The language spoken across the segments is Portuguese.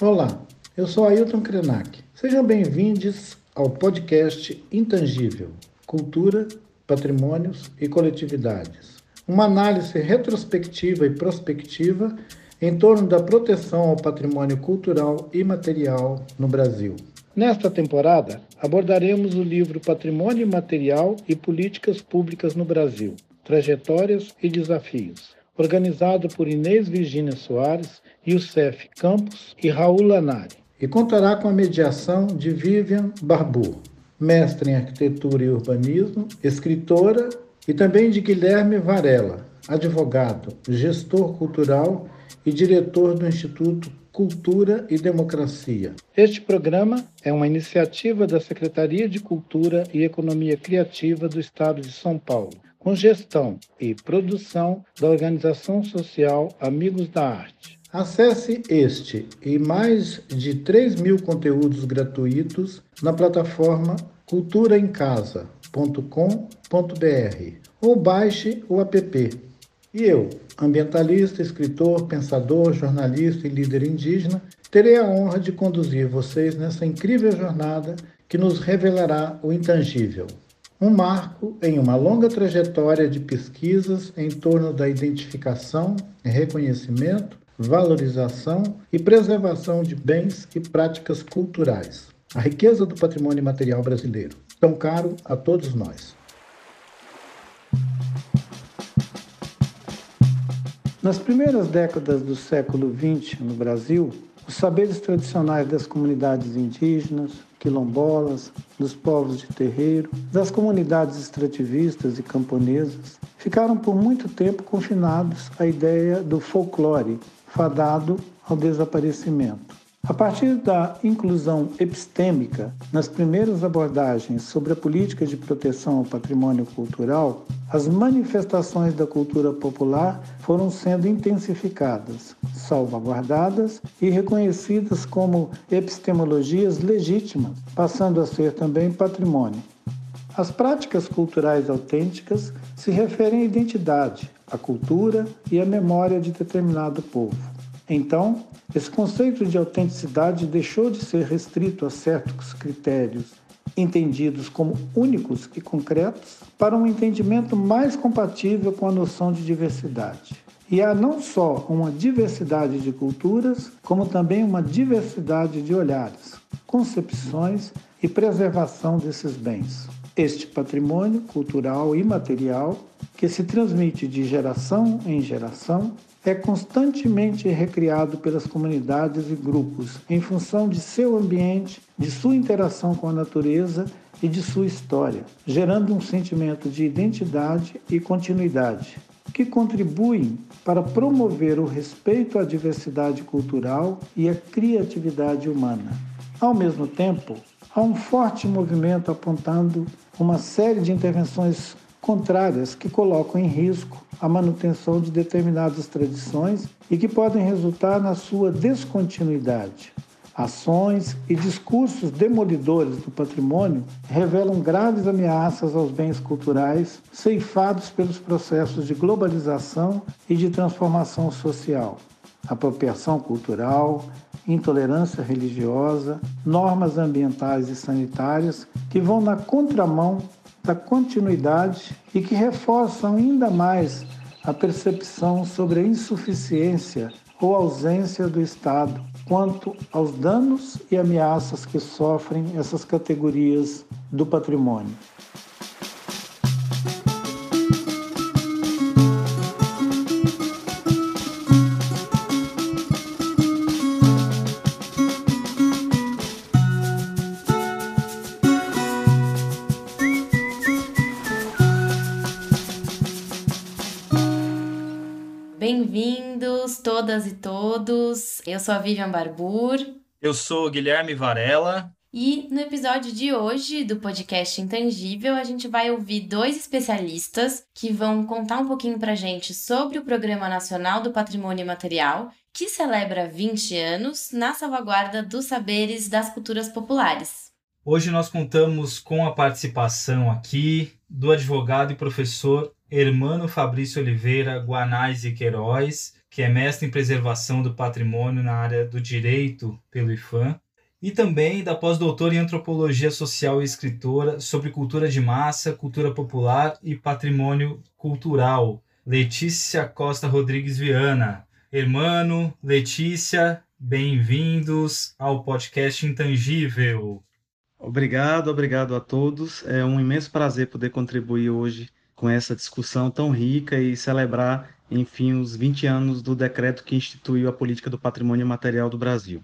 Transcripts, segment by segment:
Olá, eu sou Ailton Krenak. Sejam bem-vindos ao podcast Intangível: Cultura, Patrimônios e Coletividades. Uma análise retrospectiva e prospectiva em torno da proteção ao patrimônio cultural e material no Brasil. Nesta temporada, abordaremos o livro Patrimônio Material e Políticas Públicas no Brasil: Trajetórias e Desafios, organizado por Inês Virginia Soares Youssef Campos e Raul Lanari, e contará com a mediação de Vivian Barbu, mestre em arquitetura e urbanismo, escritora, e também de Guilherme Varela, advogado, gestor cultural e diretor do Instituto Cultura e Democracia. Este programa é uma iniciativa da Secretaria de Cultura e Economia Criativa do Estado de São Paulo, com gestão e produção da organização social Amigos da Arte. Acesse este e mais de 3 mil conteúdos gratuitos na plataforma culturaemcasa.com.br ou baixe o app. E eu, ambientalista, escritor, pensador, jornalista e líder indígena, terei a honra de conduzir vocês nessa incrível jornada que nos revelará o intangível. Um marco em uma longa trajetória de pesquisas em torno da identificação reconhecimento valorização e preservação de bens e práticas culturais. A riqueza do patrimônio material brasileiro, tão caro a todos nós. Nas primeiras décadas do século XX no Brasil, os saberes tradicionais das comunidades indígenas, quilombolas, dos povos de terreiro, das comunidades extrativistas e camponesas, ficaram por muito tempo confinados à ideia do folclore, fadado ao desaparecimento. A partir da inclusão epistêmica nas primeiras abordagens sobre a política de proteção ao patrimônio cultural, as manifestações da cultura popular foram sendo intensificadas, salvaguardadas e reconhecidas como epistemologias legítimas, passando a ser também patrimônio. As práticas culturais autênticas se referem à identidade, à cultura e à memória de determinado povo. Então, esse conceito de autenticidade deixou de ser restrito a certos critérios entendidos como únicos e concretos para um entendimento mais compatível com a noção de diversidade. E há não só uma diversidade de culturas, como também uma diversidade de olhares, concepções e preservação desses bens. Este patrimônio cultural e material, que se transmite de geração em geração, é constantemente recriado pelas comunidades e grupos em função de seu ambiente, de sua interação com a natureza e de sua história, gerando um sentimento de identidade e continuidade, que contribuem para promover o respeito à diversidade cultural e à criatividade humana. Ao mesmo tempo, há um forte movimento apontando uma série de intervenções contrárias que colocam em risco a manutenção de determinadas tradições e que podem resultar na sua descontinuidade. Ações e discursos demolidores do patrimônio revelam graves ameaças aos bens culturais ceifados pelos processos de globalização e de transformação social. Apropriação cultural, intolerância religiosa, normas ambientais e sanitárias que vão na contramão da continuidade e que reforçam ainda mais a percepção sobre a insuficiência ou ausência do Estado quanto aos danos e ameaças que sofrem essas categorias do patrimônio. Sou a Vivian Barbur. Eu sou Guilherme Varela. E no episódio de hoje do podcast Intangível, a gente vai ouvir dois especialistas que vão contar um pouquinho pra gente sobre o Programa Nacional do Patrimônio Material, que celebra 20 anos na salvaguarda dos saberes das culturas populares. Hoje nós contamos com a participação aqui do advogado e professor Hermano Fabrício Oliveira Guanais e Queiroz, que é mestre em preservação do patrimônio na área do direito pelo IFAM, e também da pós-doutora em antropologia social e escritora sobre cultura de massa, cultura popular e patrimônio cultural, Letícia Costa Rodrigues Viana. Hermano, Letícia, bem-vindos ao podcast Intangível. Obrigado, obrigado a todos. É um imenso prazer poder contribuir hoje com essa discussão tão rica e celebrar, enfim, os 20 anos do decreto que instituiu a política do patrimônio material do Brasil.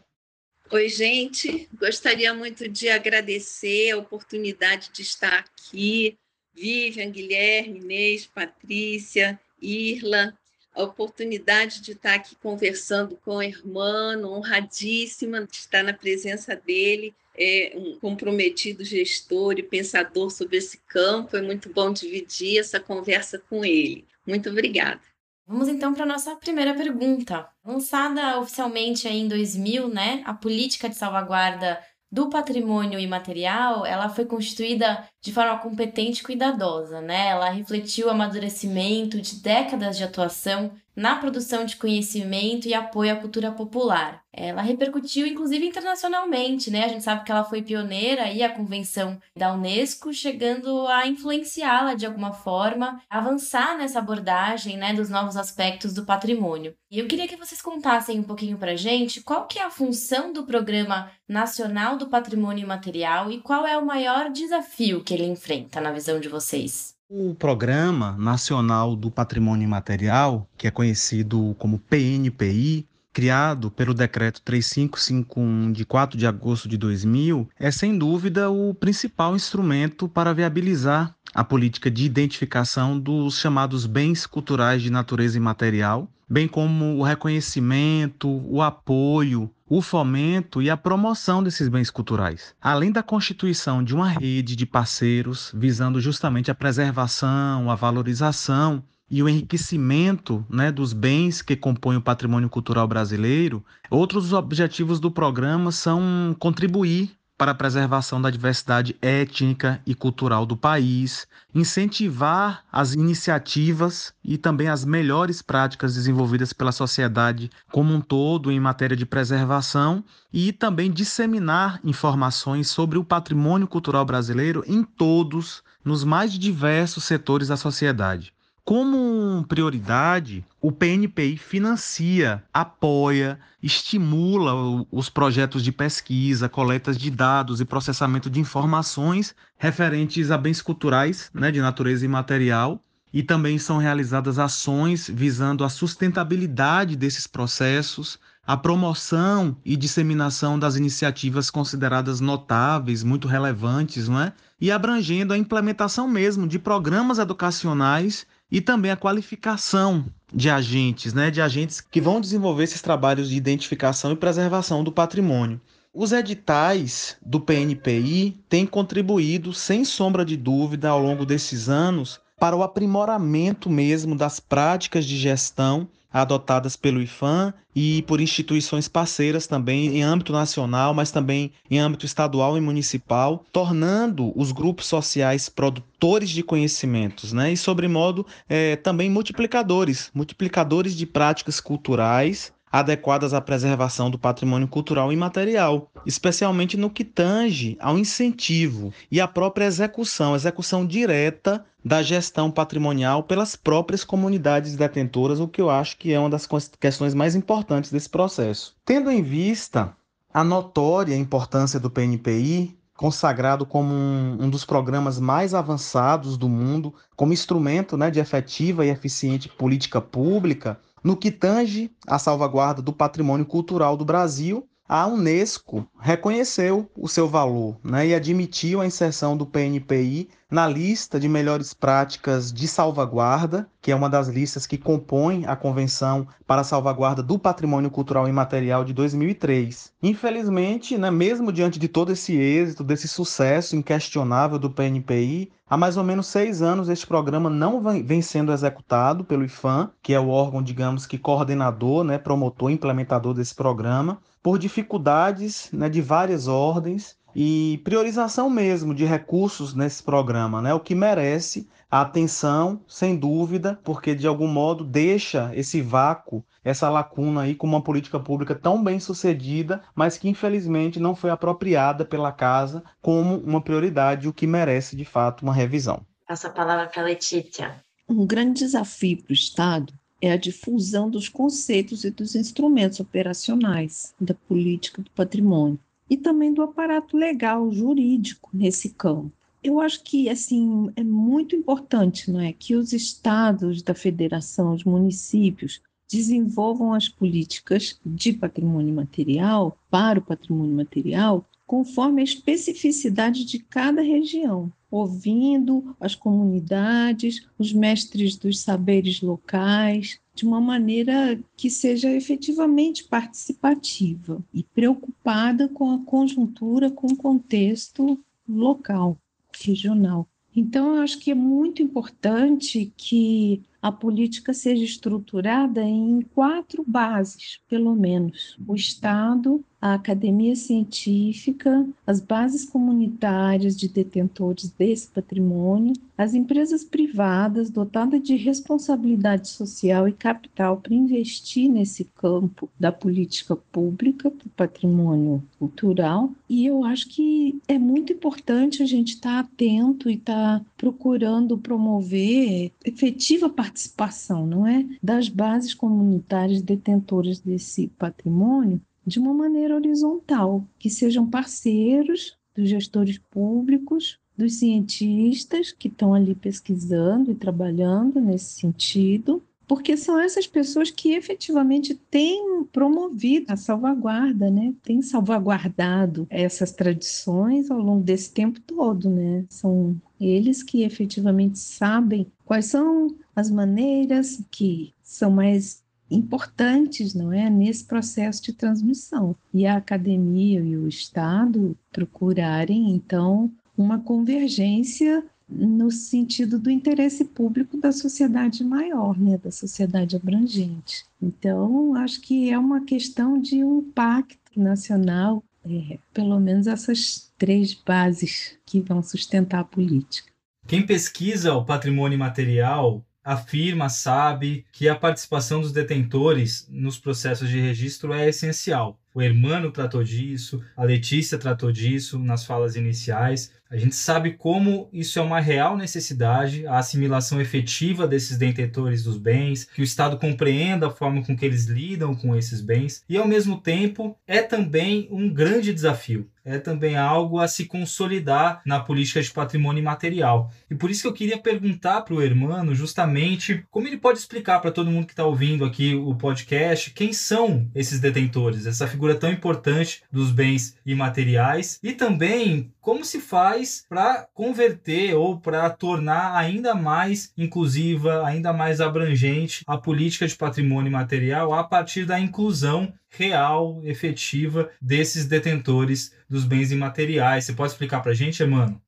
Oi, gente. Gostaria muito de agradecer a oportunidade de estar aqui. Vivian, Guilherme, Inês, Patrícia, Irla, a oportunidade de estar aqui conversando com o irmão, honradíssima de estar na presença dele é um comprometido gestor e pensador sobre esse campo. É muito bom dividir essa conversa com ele. Muito obrigada. Vamos então para a nossa primeira pergunta. Lançada oficialmente em 2000, né, a política de salvaguarda do patrimônio imaterial, ela foi constituída de forma competente e cuidadosa, né? Ela refletiu o amadurecimento de décadas de atuação na produção de conhecimento e apoio à cultura popular. Ela repercutiu inclusive internacionalmente, né? A gente sabe que ela foi pioneira e a convenção da UNESCO chegando a influenciá-la de alguma forma, avançar nessa abordagem, né, dos novos aspectos do patrimônio. E eu queria que vocês contassem um pouquinho pra gente qual que é a função do Programa Nacional do Patrimônio Imaterial e qual é o maior desafio que ele enfrenta na visão de vocês. O Programa Nacional do Patrimônio Imaterial, que é conhecido como PNPI, criado pelo Decreto 3551 de 4 de agosto de 2000, é sem dúvida o principal instrumento para viabilizar a política de identificação dos chamados bens culturais de natureza imaterial, bem como o reconhecimento, o apoio, o fomento e a promoção desses bens culturais, além da constituição de uma rede de parceiros visando justamente a preservação, a valorização e o enriquecimento né, dos bens que compõem o patrimônio cultural brasileiro, outros objetivos do programa são contribuir para a preservação da diversidade étnica e cultural do país, incentivar as iniciativas e também as melhores práticas desenvolvidas pela sociedade como um todo em matéria de preservação e também disseminar informações sobre o patrimônio cultural brasileiro em todos, nos mais diversos setores da sociedade. Como prioridade, o PNPI financia, apoia, estimula os projetos de pesquisa, coletas de dados e processamento de informações referentes a bens culturais né, de natureza imaterial. E também são realizadas ações visando a sustentabilidade desses processos, a promoção e disseminação das iniciativas consideradas notáveis, muito relevantes, não é? e abrangendo a implementação mesmo de programas educacionais e também a qualificação de agentes, né, de agentes que vão desenvolver esses trabalhos de identificação e preservação do patrimônio. Os editais do PNPI têm contribuído, sem sombra de dúvida, ao longo desses anos, para o aprimoramento mesmo das práticas de gestão adotadas pelo IFAM e por instituições parceiras também em âmbito nacional, mas também em âmbito estadual e municipal, tornando os grupos sociais produtores de conhecimentos, né? E, sobremodo, é, também multiplicadores, multiplicadores de práticas culturais adequadas à preservação do patrimônio cultural e material, especialmente no que tange ao incentivo e à própria execução, execução direta da gestão patrimonial pelas próprias comunidades detentoras, o que eu acho que é uma das questões mais importantes desse processo. Tendo em vista a notória importância do PNPI, consagrado como um, um, dos programas mais avançados do mundo, como instrumento né, de efetiva e eficiente política pública, no que tange à salvaguarda do patrimônio cultural do Brasil, a Unesco reconheceu o seu valor né, e admitiu a inserção do PNPI na lista de melhores práticas de salvaguarda, que é uma das listas que compõe a Convenção para a Salvaguarda do Patrimônio Cultural Imaterial de 2003. Infelizmente, né, mesmo diante de todo esse êxito, desse sucesso inquestionável do PNPI, há mais ou menos seis anos este programa não vem sendo executado pelo IFAM, que é o órgão, digamos que coordenador, né, promotor, implementador desse programa, por dificuldades né, de várias ordens e priorização mesmo de recursos nesse programa, né? O que merece a atenção, sem dúvida, porque de algum modo deixa esse vácuo, essa lacuna aí com uma política pública tão bem sucedida, mas que infelizmente não foi apropriada pela casa como uma prioridade, o que merece de fato uma revisão. Passa a palavra para a Letícia. Um grande desafio para o Estado é a difusão dos conceitos e dos instrumentos operacionais da política do patrimônio e também do aparato legal, jurídico nesse campo. Eu acho que assim é muito importante, não é, que os estados da federação, os municípios desenvolvam as políticas de patrimônio material para o patrimônio material conforme a especificidade de cada região, ouvindo as comunidades, os mestres dos saberes locais, de uma maneira que seja efetivamente participativa e preocupada com a conjuntura, com o contexto local, regional. Então, eu acho que é muito importante que a política seja estruturada em quatro bases, pelo menos: o Estado, a academia científica, as bases comunitárias de detentores desse patrimônio, as empresas privadas dotadas de responsabilidade social e capital para investir nesse campo da política pública para o patrimônio cultural. E eu acho que é muito importante a gente estar tá atento e estar tá procurando promover efetiva participação, não é, das bases comunitárias detentoras desse patrimônio de uma maneira horizontal, que sejam parceiros dos gestores públicos, dos cientistas que estão ali pesquisando e trabalhando nesse sentido, porque são essas pessoas que efetivamente têm promovido a salvaguarda, né? Têm salvaguardado essas tradições ao longo desse tempo todo, né? São eles que efetivamente sabem quais são as maneiras que são mais importantes, não é, nesse processo de transmissão. E a academia e o Estado procurarem, então, uma convergência no sentido do interesse público da sociedade maior, né, da sociedade abrangente. Então, acho que é uma questão de um pacto nacional, é, pelo menos essas três bases que vão sustentar a política. Quem pesquisa o patrimônio material afirma, sabe que a participação dos detentores nos processos de registro é essencial. O Hermano tratou disso, a Letícia tratou disso nas falas iniciais. A gente sabe como isso é uma real necessidade, a assimilação efetiva desses detentores dos bens, que o Estado compreenda a forma com que eles lidam com esses bens, e ao mesmo tempo é também um grande desafio. É também algo a se consolidar na política de patrimônio imaterial. E por isso que eu queria perguntar para o Hermano justamente como ele pode explicar para todo mundo que está ouvindo aqui o podcast quem são esses detentores, essa figura tão importante dos bens imateriais e também como se faz para converter ou para tornar ainda mais inclusiva, ainda mais abrangente a política de patrimônio material a partir da inclusão real, efetiva desses detentores dos bens imateriais. Você pode explicar para a gente, mano?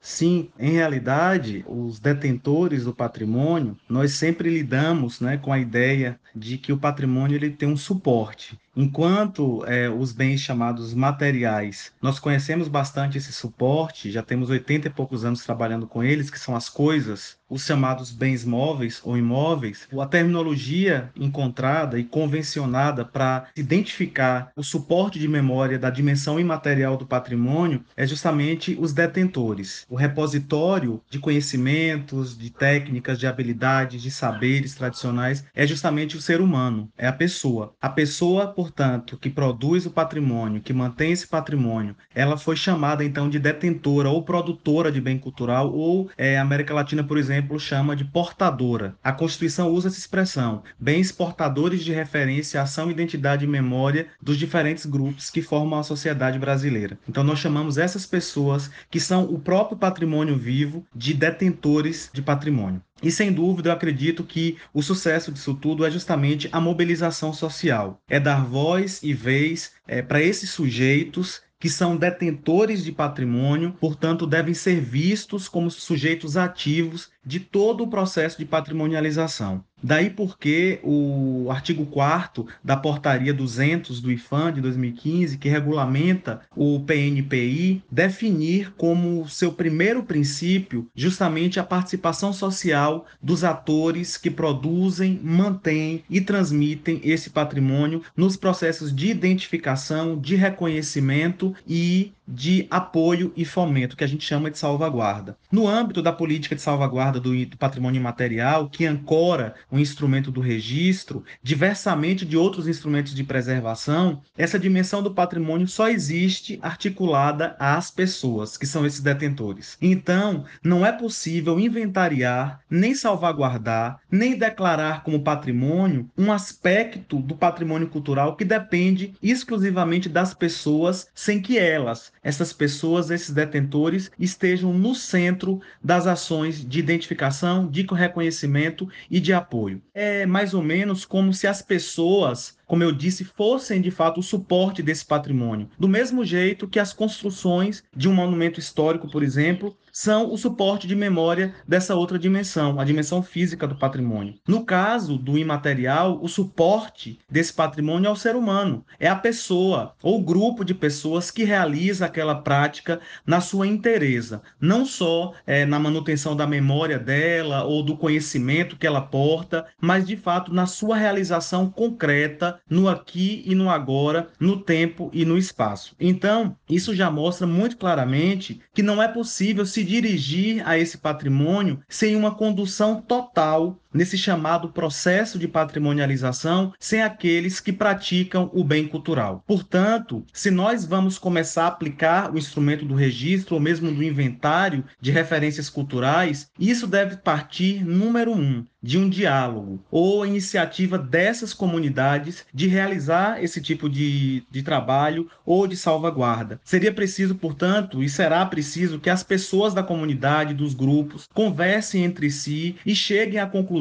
Sim, em realidade, os detentores do patrimônio, nós sempre lidamos né, com a ideia de que o patrimônio ele tem um suporte. Enquanto é, os bens chamados materiais, nós conhecemos bastante esse suporte, já temos 80 e poucos anos trabalhando com eles, que são as coisas, os chamados bens móveis ou imóveis, a terminologia encontrada e convencionada para identificar o suporte de memória da dimensão imaterial do patrimônio é justamente os detentores, o repositório de conhecimentos, de técnicas, de habilidades, de saberes tradicionais é justamente o ser humano, é a pessoa. A pessoa, portanto, que produz o patrimônio, que mantém esse patrimônio, ela foi chamada então de detentora ou produtora de bem cultural ou é, América Latina, por exemplo exemplo, chama de portadora. A Constituição usa essa expressão, bens portadores de referência, ação, identidade e memória dos diferentes grupos que formam a sociedade brasileira. Então, nós chamamos essas pessoas, que são o próprio patrimônio vivo, de detentores de patrimônio. E sem dúvida, eu acredito que o sucesso disso tudo é justamente a mobilização social. É dar voz e vez é, para esses sujeitos que são detentores de patrimônio, portanto, devem ser vistos como sujeitos ativos de todo o processo de patrimonialização. Daí porque o artigo 4 da portaria 200 do IFAM de 2015, que regulamenta o PNPI, definir como seu primeiro princípio justamente a participação social dos atores que produzem, mantêm e transmitem esse patrimônio nos processos de identificação, de reconhecimento e de apoio e fomento, que a gente chama de salvaguarda. No âmbito da política de salvaguarda do, patrimônio imaterial, que ancora o instrumento do registro, diversamente de outros instrumentos de preservação, essa dimensão do patrimônio só existe articulada às pessoas, que são esses detentores. Então, não é possível inventariar, nem salvaguardar, nem declarar como patrimônio um aspecto do patrimônio cultural que depende exclusivamente das pessoas, sem que elas essas pessoas, esses detentores, estejam no centro das ações de identificação, de reconhecimento e de apoio. É mais ou menos como se as pessoas como eu disse, fossem de fato o suporte desse patrimônio. Do mesmo jeito que as construções de um monumento histórico, por exemplo, são o suporte de memória dessa outra dimensão, a dimensão física do patrimônio. No caso do imaterial, o suporte desse patrimônio é o ser humano, é a pessoa ou grupo de pessoas que realiza aquela prática na sua inteireza, não só é, na manutenção da memória dela ou do conhecimento que ela porta, mas de fato na sua realização concreta no aqui e no agora, no tempo e no espaço. Então, isso já mostra muito claramente que não é possível se dirigir a esse patrimônio sem uma condução total nesse chamado processo de patrimonialização sem aqueles que praticam o bem cultural. Portanto, se nós vamos começar a aplicar o instrumento do registro ou mesmo do inventário de referências culturais, isso deve partir, número um, de um diálogo ou iniciativa dessas comunidades de realizar esse tipo de, de trabalho ou de salvaguarda. Seria preciso, portanto, e será preciso que as pessoas da comunidade, dos grupos, conversem entre si e cheguem à conclusão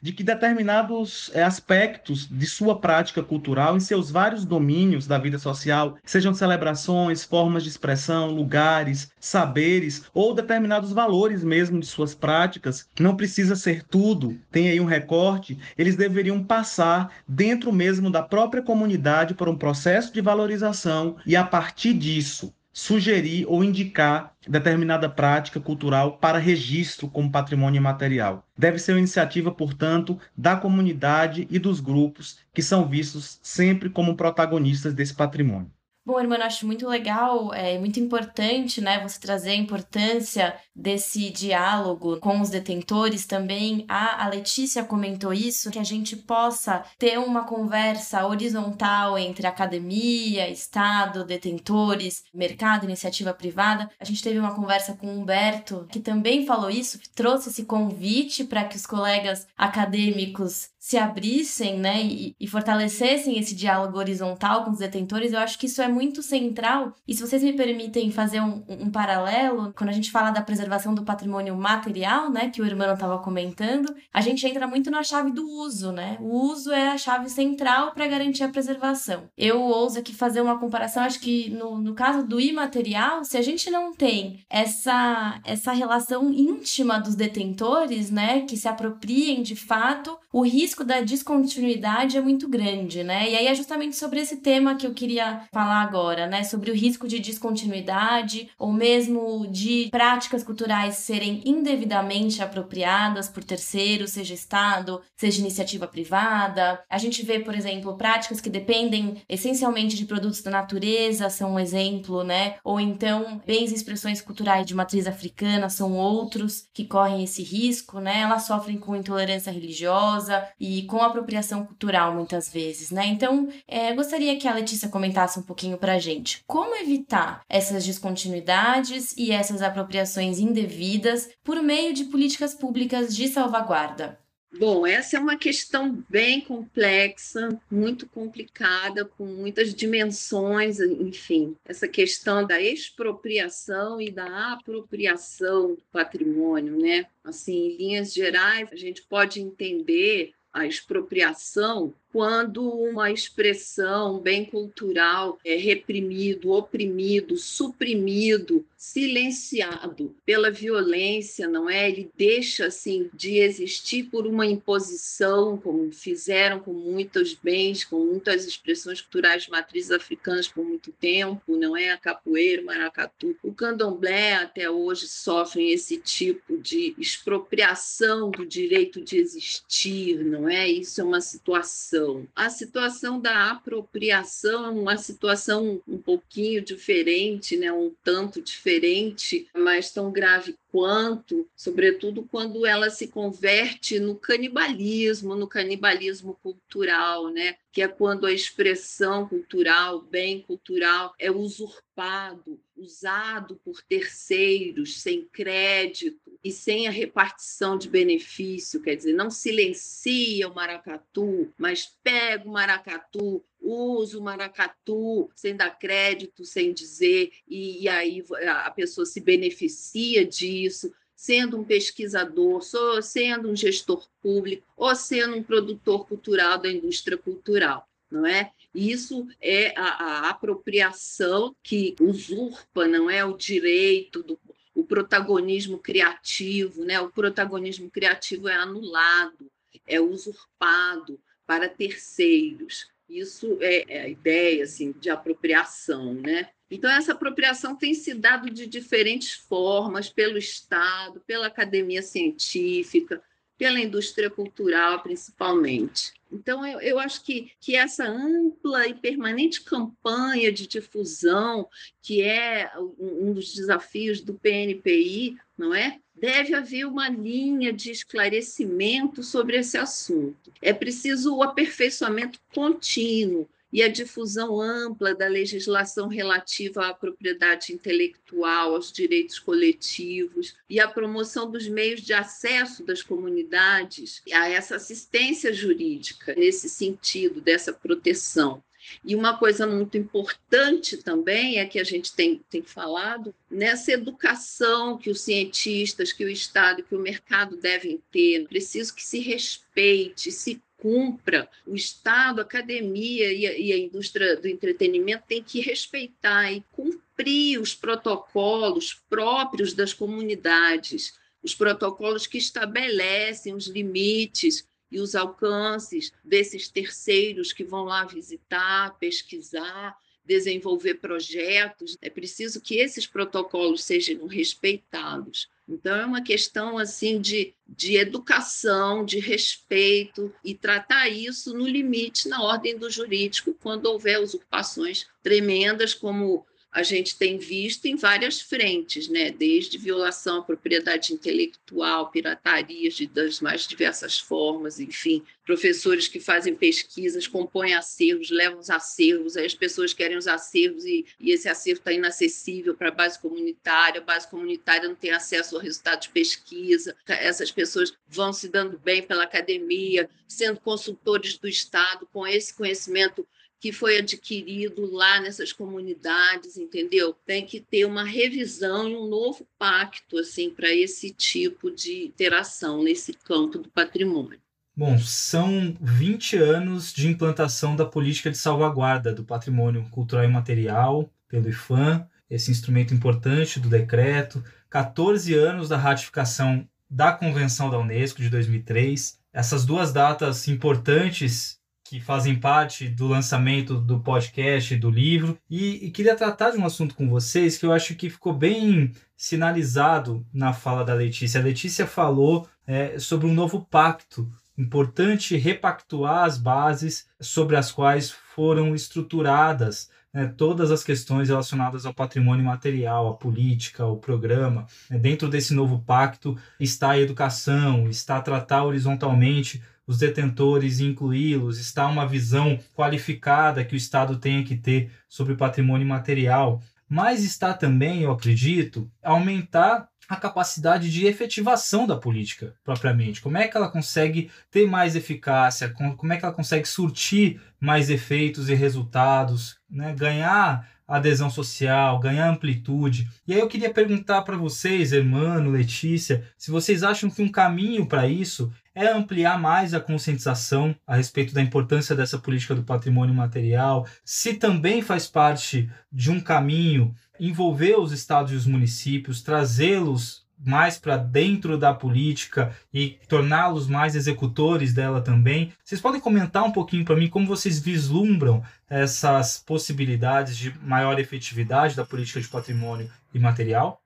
de que determinados eh, aspectos de sua prática cultural em seus vários domínios da vida social, sejam celebrações, formas de expressão, lugares, saberes ou determinados valores mesmo de suas práticas, não precisa ser tudo tem aí um recorte, eles deveriam passar dentro mesmo da própria comunidade por um processo de valorização e a partir disso sugerir ou indicar determinada prática cultural para registro como patrimônio imaterial. Deve ser uma iniciativa, portanto, da comunidade e dos grupos que são vistos sempre como protagonistas desse patrimônio. Bom, irmã, eu acho muito legal, é muito importante, né, você trazer a importância desse diálogo com os detentores também. A, a Letícia comentou isso, que a gente possa ter uma conversa horizontal entre academia, Estado, detentores, mercado, iniciativa privada. A gente teve uma conversa com o Humberto, que também falou isso, trouxe esse convite para que os colegas acadêmicos se abrissem, né, e, e, fortalecessem esse diálogo horizontal com os detentores, eu acho que isso é muito central. E se vocês me permitem fazer um, um paralelo, quando a gente fala da preservação do patrimônio material, né, que o irmão estava comentando, a gente entra muito na chave do uso, né? O uso é a chave central para garantir a preservação. Eu ouso aqui fazer uma comparação, acho que no, no caso do imaterial, se a gente não tem essa, essa relação íntima dos detentores, né, que se apropriem de fato, o risco da descontinuidade é muito grande, né? E aí é justamente sobre esse tema que eu queria falar agora, né? Sobre o risco de descontinuidade ou mesmo de práticas culturais serem indevidamente apropriadas por terceiros, seja Estado, seja iniciativa privada. A gente vê, por exemplo, práticas que dependem essencialmente de produtos da natureza, são um exemplo, né? Ou então bens e expressões culturais de matriz africana são outros que correm esse risco, né? Elas sofrem com intolerância religiosa e com apropriação cultural muitas vezes, né? Então, é, gostaria que a Letícia comentasse um pouquinho pra gente como evitar essas descontinuidades e essas apropriações indevidas por meio de políticas públicas de salvaguarda. Bom, essa é uma questão bem complexa, muito complicada, com muitas dimensões, enfim. Essa questão da expropriação e da apropriação do patrimônio, né? Assim, em linhas gerais, a gente pode entender a expropriação quando uma expressão, bem cultural é reprimido, oprimido, suprimido, silenciado pela violência, não é? Ele deixa assim de existir por uma imposição, como fizeram com muitos bens, com muitas expressões culturais de matrizes africanas por muito tempo, não é? A capoeira, o maracatu, o candomblé até hoje sofrem esse tipo de expropriação do direito de existir, não é? Isso é uma situação. A situação da apropriação é uma situação um pouquinho diferente, né? Um tanto diferente, mas tão grave quanto, sobretudo quando ela se converte no canibalismo, no canibalismo cultural, né? que é quando a expressão cultural, bem cultural, é usurpado, usado por terceiros sem crédito e sem a repartição de benefício, quer dizer, não silencia o maracatu, mas pega o maracatu, usa o maracatu sem dar crédito, sem dizer, e, e aí a pessoa se beneficia disso, sendo um pesquisador, sendo um gestor público ou sendo um produtor cultural da indústria cultural, não é? Isso é a, a apropriação que usurpa, não é, o direito do o protagonismo criativo, né? O protagonismo criativo é anulado, é usurpado para terceiros. Isso é, é a ideia assim de apropriação, né? Então, essa apropriação tem se dado de diferentes formas pelo Estado, pela academia científica, pela indústria cultural, principalmente. Então, eu, eu acho que, que essa ampla e permanente campanha de difusão, que é um, um dos desafios do PNPI, não é? Deve haver uma linha de esclarecimento sobre esse assunto. É preciso o aperfeiçoamento contínuo e a difusão ampla da legislação relativa à propriedade intelectual, aos direitos coletivos e a promoção dos meios de acesso das comunidades a essa assistência jurídica, nesse sentido, dessa proteção. E uma coisa muito importante também é que a gente tem, tem falado nessa educação que os cientistas, que o Estado, que o mercado devem ter. Preciso que se respeite, se cumpra. O Estado, a academia e a, e a indústria do entretenimento têm que respeitar e cumprir os protocolos próprios das comunidades, os protocolos que estabelecem os limites e os alcances desses terceiros que vão lá visitar, pesquisar, desenvolver projetos. É preciso que esses protocolos sejam respeitados. Então, é uma questão assim de, de educação, de respeito e tratar isso no limite na ordem do jurídico, quando houver usurpações tremendas, como a gente tem visto em várias frentes, né? desde violação à propriedade intelectual, piratarias de, das mais diversas formas, enfim, professores que fazem pesquisas, compõem acervos, levam os acervos, aí as pessoas querem os acervos e, e esse acervo está inacessível para a base comunitária, a base comunitária não tem acesso ao resultado de pesquisa, essas pessoas vão se dando bem pela academia, sendo consultores do Estado com esse conhecimento que foi adquirido lá nessas comunidades, entendeu? Tem que ter uma revisão e um novo pacto assim para esse tipo de interação nesse campo do patrimônio. Bom, são 20 anos de implantação da política de salvaguarda do patrimônio cultural e material pelo IFAM, esse instrumento importante do decreto, 14 anos da ratificação da Convenção da Unesco de 2003. Essas duas datas importantes que fazem parte do lançamento do podcast, do livro, e, e, queria tratar de um assunto com vocês que eu acho que ficou bem sinalizado na fala da Letícia. A Letícia falou é, sobre um novo pacto. Importante repactuar as bases sobre as quais foram estruturadas né, todas as questões relacionadas ao patrimônio material, à política, ao programa. Dentro desse novo pacto está a educação, está a tratar horizontalmente os detentores e incluí-los, está uma visão qualificada que o Estado tenha que ter sobre o patrimônio material, mas está também, eu acredito, aumentar a capacidade de efetivação da política propriamente. Como é que ela consegue ter mais eficácia? Como é que ela consegue surtir mais efeitos e resultados? Né? Ganhar adesão social, ganhar amplitude. E aí eu queria perguntar para vocês, Hermano, Letícia, se vocês acham que um caminho para isso é ampliar mais a conscientização a respeito da importância dessa política do patrimônio material, se também faz parte de um caminho envolver os estados e os municípios, trazê-los mais para dentro da política e torná-los mais executores dela também. Vocês podem comentar um pouquinho para mim como vocês vislumbram essas possibilidades de maior efetividade da política de patrimônio imaterial?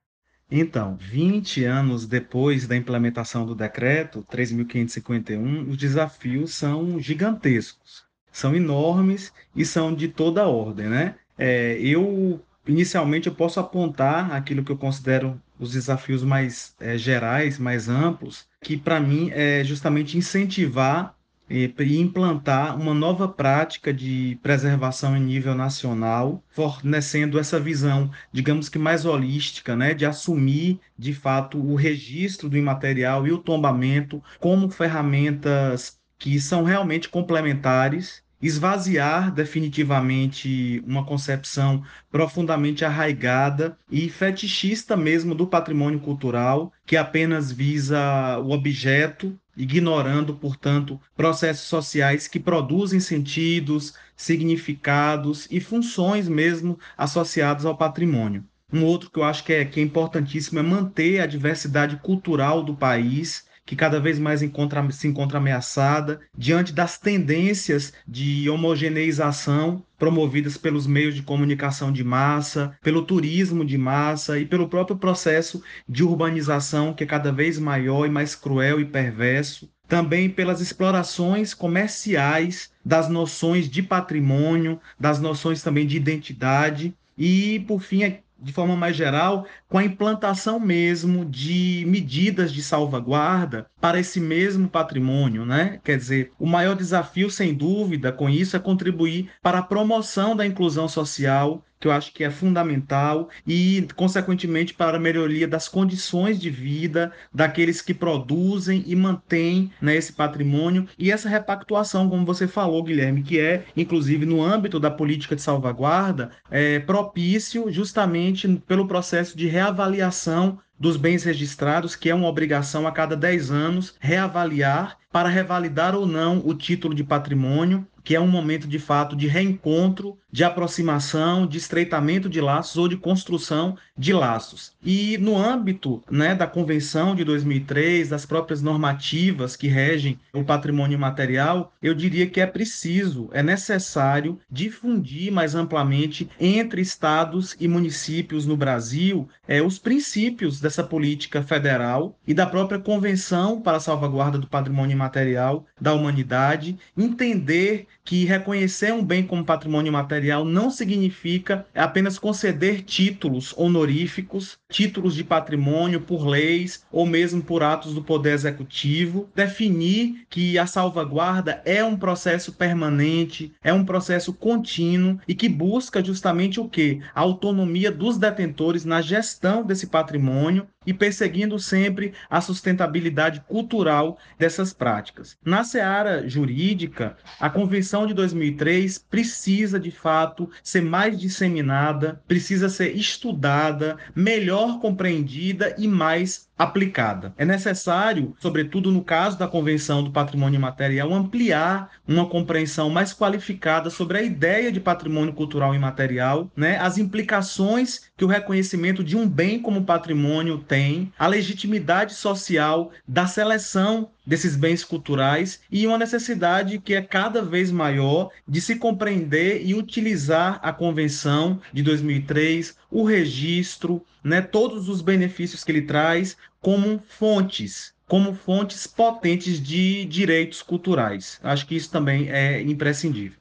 Então, 20 anos depois da implementação do decreto 3.551, os desafios são gigantescos, são enormes e são de toda ordem, né? É, eu, inicialmente, eu posso apontar aquilo que eu considero os desafios mais é, gerais, mais amplos, que para mim é justamente incentivar e implantar uma nova prática de preservação em nível nacional, fornecendo essa visão, digamos que mais holística, né, de assumir de fato o registro do imaterial e o tombamento como ferramentas que são realmente complementares esvaziar definitivamente uma concepção profundamente arraigada e fetichista mesmo do patrimônio cultural, que apenas visa o objeto, ignorando, portanto, processos sociais que produzem sentidos, significados e funções mesmo associados ao patrimônio. Um outro que eu acho que é, que é importantíssimo é manter a diversidade cultural do país que cada vez mais encontra, se encontra ameaçada diante das tendências de homogeneização promovidas pelos meios de comunicação de massa, pelo turismo de massa e pelo próprio processo de urbanização que é cada vez maior e mais cruel e perverso. Também pelas explorações comerciais das noções de patrimônio, das noções também de identidade. E, por fim, de forma mais geral, com a implantação mesmo de medidas de salvaguarda para esse mesmo patrimônio, né? Quer dizer, o maior desafio, sem dúvida, com isso é contribuir para a promoção da inclusão social que eu acho que é fundamental e, consequentemente, para a melhoria das condições de vida daqueles que produzem e mantêm né, esse patrimônio e essa repactuação, como você falou, Guilherme, que é, inclusive, no âmbito da política de salvaguarda, é, propício justamente pelo processo de reavaliação dos bens registrados, que é uma obrigação a cada 10 anos reavaliar para revalidar ou não o título de patrimônio que é um momento de fato de reencontro, de aproximação, de estreitamento de laços ou de construção de laços. E no âmbito né, da Convenção de 2003, das próprias normativas que regem o patrimônio material, eu diria que é preciso, é necessário difundir mais amplamente entre estados e municípios no Brasil é, os princípios dessa política federal e da própria Convenção para a Salvaguarda do Patrimônio Material da Humanidade, entender que reconhecer um bem como patrimônio material não significa apenas conceder títulos honoríficos, títulos de patrimônio por leis ou mesmo por atos do poder executivo, definir que a salvaguarda é um processo permanente, é um processo contínuo e que busca justamente o que? A autonomia dos detentores na gestão desse patrimônio e perseguindo sempre a sustentabilidade cultural dessas práticas. Na seara jurídica, a Convenção de 2003 precisa, de fato, ser mais disseminada, precisa ser estudada, melhor compreendida e mais aplicada. É necessário, sobretudo no caso da Convenção do Patrimônio Material, ampliar uma compreensão mais qualificada sobre a ideia de patrimônio cultural imaterial, né, as implicações que o reconhecimento de um bem como patrimônio tem, a legitimidade social da seleção desses bens culturais e uma necessidade que é cada vez maior de se compreender e utilizar a Convenção de 2003, o registro, né, todos os benefícios que ele traz como fontes, como fontes potentes de direitos culturais. Acho que isso também é imprescindível.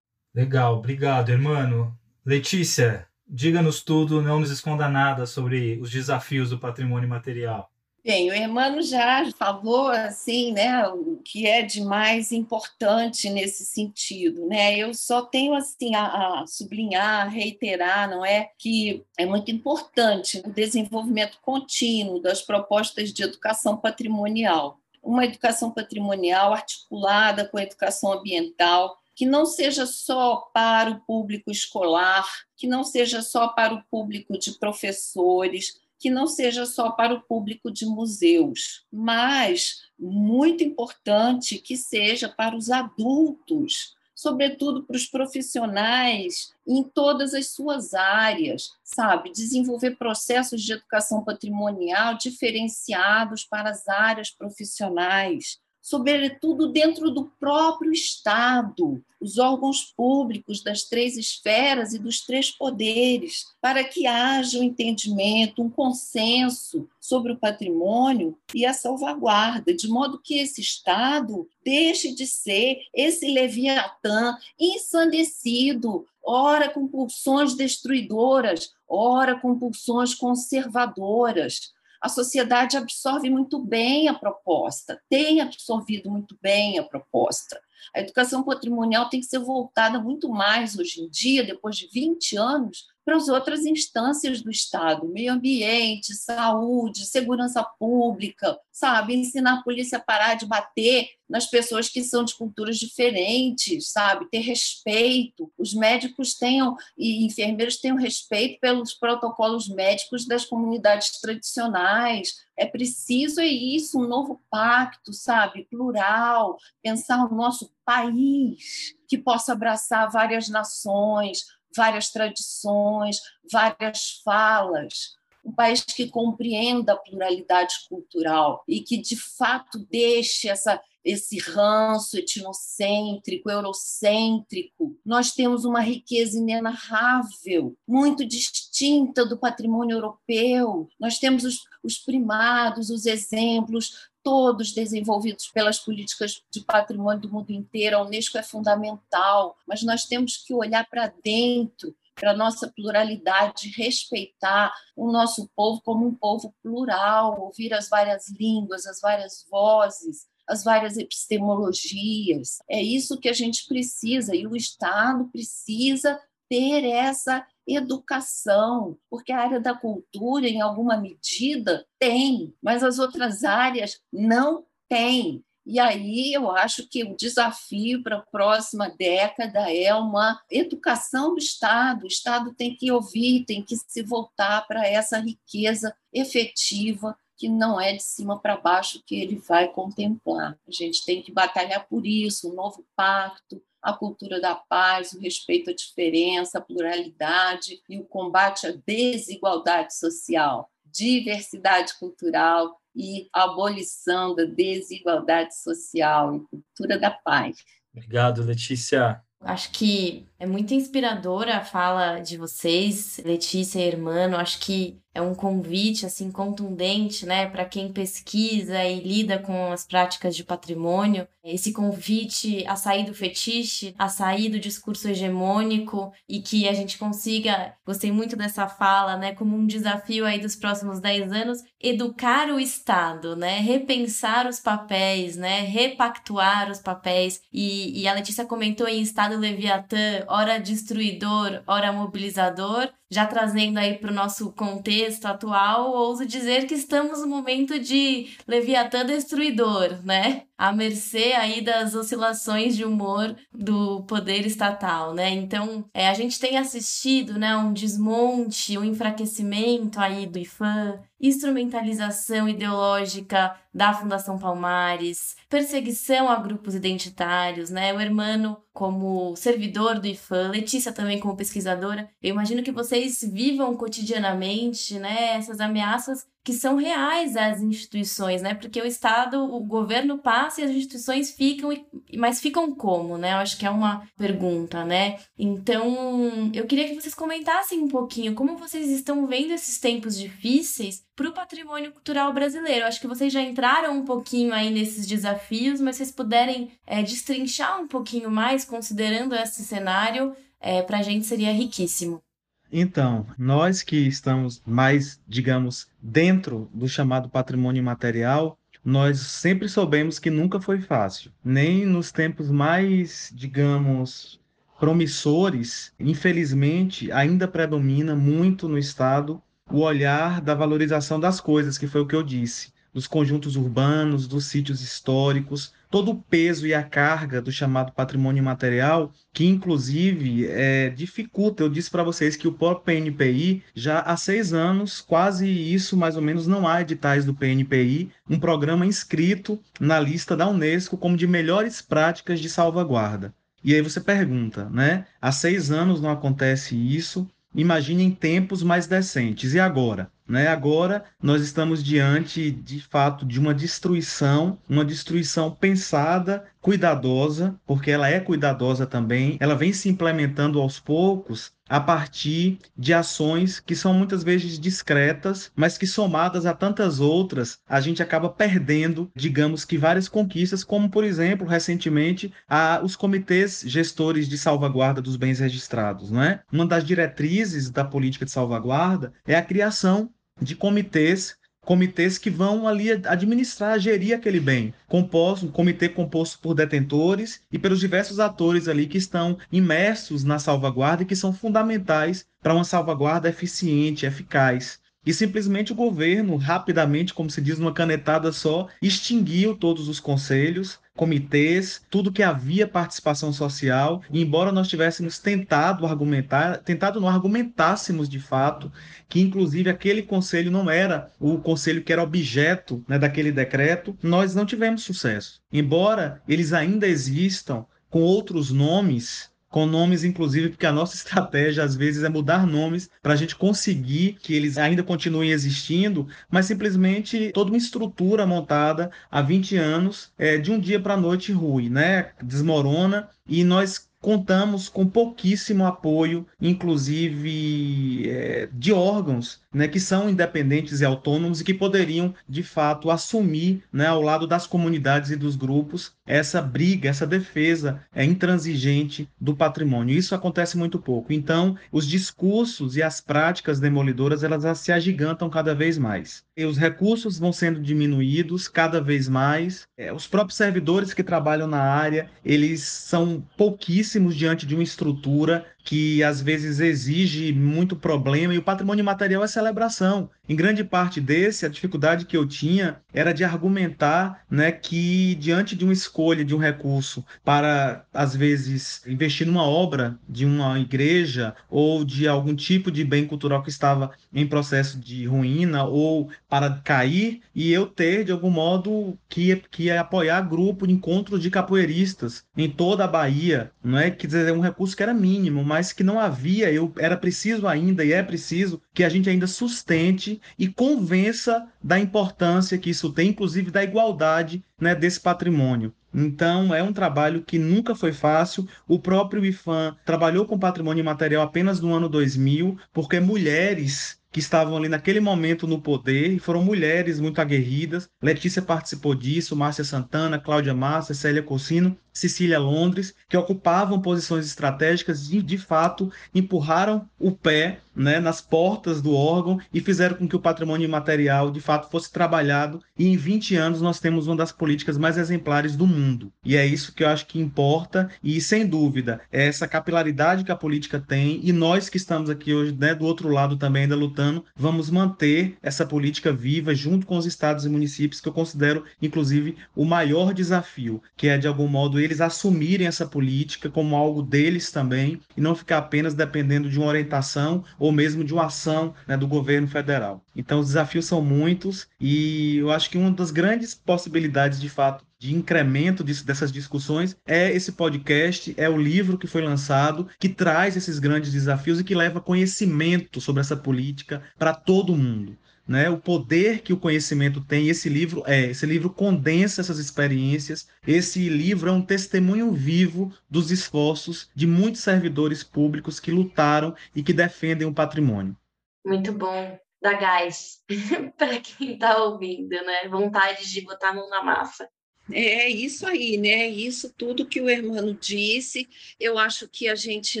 Legal, obrigado, irmão. Letícia, diga-nos tudo, não nos esconda nada sobre os desafios do patrimônio material. Bem, o Hermano já falou assim, né, o que é de mais importante nesse sentido, né? Eu só tenho assim a, a, sublinhar, reiterar, não é, que é muito importante o desenvolvimento contínuo das propostas de educação patrimonial, uma educação patrimonial articulada com a educação ambiental, que não seja só para o público escolar, que não seja só para o público de professores, que não seja só para o público de museus, mas muito importante que seja para os adultos, sobretudo para os profissionais em todas as suas áreas, sabe? Desenvolver processos de educação patrimonial diferenciados para as áreas profissionais, sobretudo dentro do próprio Estado, os órgãos públicos das três esferas e dos três poderes, para que haja um entendimento, um consenso sobre o patrimônio e a salvaguarda, de modo que esse Estado deixe de ser esse leviatã ensandecido, ora com pulsões destruidoras, ora com pulsões conservadoras a sociedade absorve muito bem a proposta, tem absorvido muito bem a proposta. A educação patrimonial tem que ser voltada muito mais hoje em dia, depois de 20 anos, para as outras instâncias do Estado, meio ambiente, saúde, segurança pública, sabe? Ensinar a polícia a parar de bater nas pessoas que são de culturas diferentes, sabe? Ter respeito. Os médicos tenham e enfermeiros tenham respeito pelos protocolos médicos das comunidades tradicionais. É preciso é isso, um novo pacto, sabe? Plural, pensar o nosso país que possa abraçar várias nações, várias tradições, várias falas, um país que compreenda a pluralidade cultural e que, de fato, deixe essa, esse ranço etnocêntrico, eurocêntrico. Nós temos uma riqueza inenarrável, muito distinta do patrimônio europeu. Nós temos os, os primados, os exemplos, todos desenvolvidos pelas políticas de patrimônio do mundo inteiro. A Unesco é fundamental, mas nós temos que olhar para dentro, para a nossa pluralidade, respeitar o nosso povo como um povo plural, ouvir as várias línguas, as várias vozes, as várias epistemologias. É isso que a gente precisa e o Estado precisa ter essa educação, porque a área da cultura, em alguma medida, tem, mas as outras áreas não têm. E aí eu acho que o desafio para a próxima década é uma educação do Estado. O Estado tem que ouvir, tem que se voltar para essa riqueza efetiva que não é de cima para baixo que ele vai contemplar. A gente tem que batalhar por isso, um novo pacto, a cultura da paz, o respeito à diferença, a pluralidade e o combate à desigualdade social, diversidade cultural e abolição da desigualdade social e cultura da paz. Obrigado, Letícia. Acho que é muito inspiradora a fala de vocês, Letícia e Hermano. Acho que é um convite assim contundente, né, para quem pesquisa e lida com as práticas de patrimônio. Esse convite a sair do fetiche, a sair do discurso hegemônico e que a gente consiga, gostei muito dessa fala, né, como um desafio aí dos próximos 10 anos, educar o Estado, né, repensar os papéis, né, repactuar os papéis. E, e a Letícia comentou em Estado Leviatã, ora destruidor, ora mobilizador já trazendo aí para o nosso contexto atual, ouso dizer que estamos no momento de Leviatã destruidor, né? À mercê aí das oscilações de humor do poder estatal, né? Então, é, a gente tem assistido, né, um desmonte, um enfraquecimento aí do IFAM, instrumentalização ideológica da Fundação Palmares, perseguição a grupos identitários, né? O Hermano como servidor do IFAM, Letícia também como pesquisadora. Eu imagino que vocês vivam cotidianamente, né, essas ameaças que são reais às instituições, né? Porque o Estado, o governo passa e as instituições ficam, mas ficam como, né? Eu acho que é uma pergunta, né? Então, eu queria que vocês comentassem um pouquinho como vocês estão vendo esses tempos difíceis para o patrimônio cultural brasileiro. Eu acho que vocês já entraram um pouquinho aí nesses desafios, mas vocês puderem é, destrinchar um pouquinho mais, considerando esse cenário, é, para a gente seria riquíssimo. Então, nós que estamos mais, digamos, dentro do chamado patrimônio material, nós sempre soubemos que nunca foi fácil. Nem nos tempos mais, digamos, promissores, infelizmente, ainda predomina muito no Estado o olhar da valorização das coisas, que foi o que eu disse. dos conjuntos urbanos, dos sítios históricos, todo o peso e a carga do chamado patrimônio imaterial, que inclusive é, dificulta. Eu disse para vocês que o próprio PNPI, já há seis anos, quase isso mais ou menos, não há editais do PNPI, um programa inscrito na lista da Unesco como de melhores práticas de salvaguarda. E aí você pergunta, né? Há seis anos não acontece isso, imagine em tempos mais decentes. E agora? Né? Agora nós estamos diante, de fato, de uma destruição, uma destruição pensada, cuidadosa, porque ela é cuidadosa também, ela vem se implementando aos poucos a partir de ações que são muitas vezes discretas, mas que somadas a tantas outras, a gente acaba perdendo, digamos que várias conquistas, como por exemplo, recentemente, a, os comitês gestores de salvaguarda dos bens registrados, não é? Uma das diretrizes da política de salvaguarda é a criação de comitês comitês que vão ali administrar, gerir aquele bem, composto, um comitê composto por detentores e pelos diversos atores ali que estão imersos na salvaguarda e que são fundamentais para uma salvaguarda eficiente, eficaz. E simplesmente o governo, rapidamente, como se diz, numa canetada só, extinguiu todos os conselhos, comitês, tudo que havia participação social, e embora nós tivéssemos tentado argumentar, tentado não argumentássemos de fato que inclusive aquele conselho não era o conselho que era objeto né, daquele decreto, nós não tivemos sucesso. Embora eles ainda existam com outros nomes, com nomes, inclusive, porque a nossa estratégia às vezes é mudar nomes para a gente conseguir que eles ainda continuem existindo, mas simplesmente toda uma estrutura montada há 20 anos é, de um dia para a noite ruim, né? Desmorona e nós contamos com pouquíssimo apoio, inclusive é, de órgãos né, que são independentes e autônomos e que poderiam, de fato, assumir, né, ao lado das comunidades e dos grupos, essa briga, essa defesa é, intransigente do patrimônio. Isso acontece muito pouco. Então, os discursos e as práticas demolidoras elas se agigantam cada vez mais. E os recursos vão sendo diminuídos cada vez mais. É, os próprios servidores que trabalham na área, eles são pouquíssimos diante de uma estrutura que às vezes exige muito problema, e o patrimônio material é celebração. Em grande parte desse, a dificuldade que eu tinha era de argumentar né, que, diante de uma escolha de um recurso para, às vezes, investir numa obra de uma igreja ou de algum tipo de bem cultural que estava em processo de ruína ou para cair, e eu ter, de algum modo, que, que apoiar grupo de encontros de capoeiristas em toda a Bahia, não é? Quer dizer, um recurso que era mínimo, mas mas que não havia, eu era preciso ainda e é preciso que a gente ainda sustente e convença da importância que isso tem, inclusive da igualdade né, desse patrimônio. Então, é um trabalho que nunca foi fácil. O próprio IFAM trabalhou com patrimônio imaterial apenas no ano 2000, porque mulheres que estavam ali naquele momento no poder, e foram mulheres muito aguerridas. Letícia participou disso, Márcia Santana, Cláudia Massa, Célia Cocino, Cecília Londres, que ocupavam posições estratégicas e, de fato, empurraram o pé né, nas portas do órgão e fizeram com que o patrimônio imaterial, de fato, fosse trabalhado. E em 20 anos nós temos uma das políticas mais exemplares do mundo. E é isso que eu acho que importa. E, sem dúvida, é essa capilaridade que a política tem. E nós que estamos aqui hoje, né, do outro lado também, ainda lutando, vamos manter essa política viva junto com os estados e municípios, que eu considero, inclusive, o maior desafio, que é, de algum modo, eles assumirem essa política como algo deles também e não ficar apenas dependendo de uma orientação mesmo de uma ação né, do governo federal. Então, os desafios são muitos e eu acho que uma das grandes possibilidades, de fato, de incremento disso, dessas discussões é esse podcast, é o livro que foi lançado, que traz esses grandes desafios e que leva conhecimento sobre essa política para todo mundo né, o poder que o conhecimento tem. Esse livro é, esse livro condensa essas experiências. Esse livro é um testemunho vivo dos esforços de muitos servidores públicos que lutaram e que defendem o patrimônio. Muito bom. Dá gás para quem está ouvindo, né? Vontade de botar a mão na massa. É isso aí, né? Isso tudo que o Hermano disse, eu acho que a gente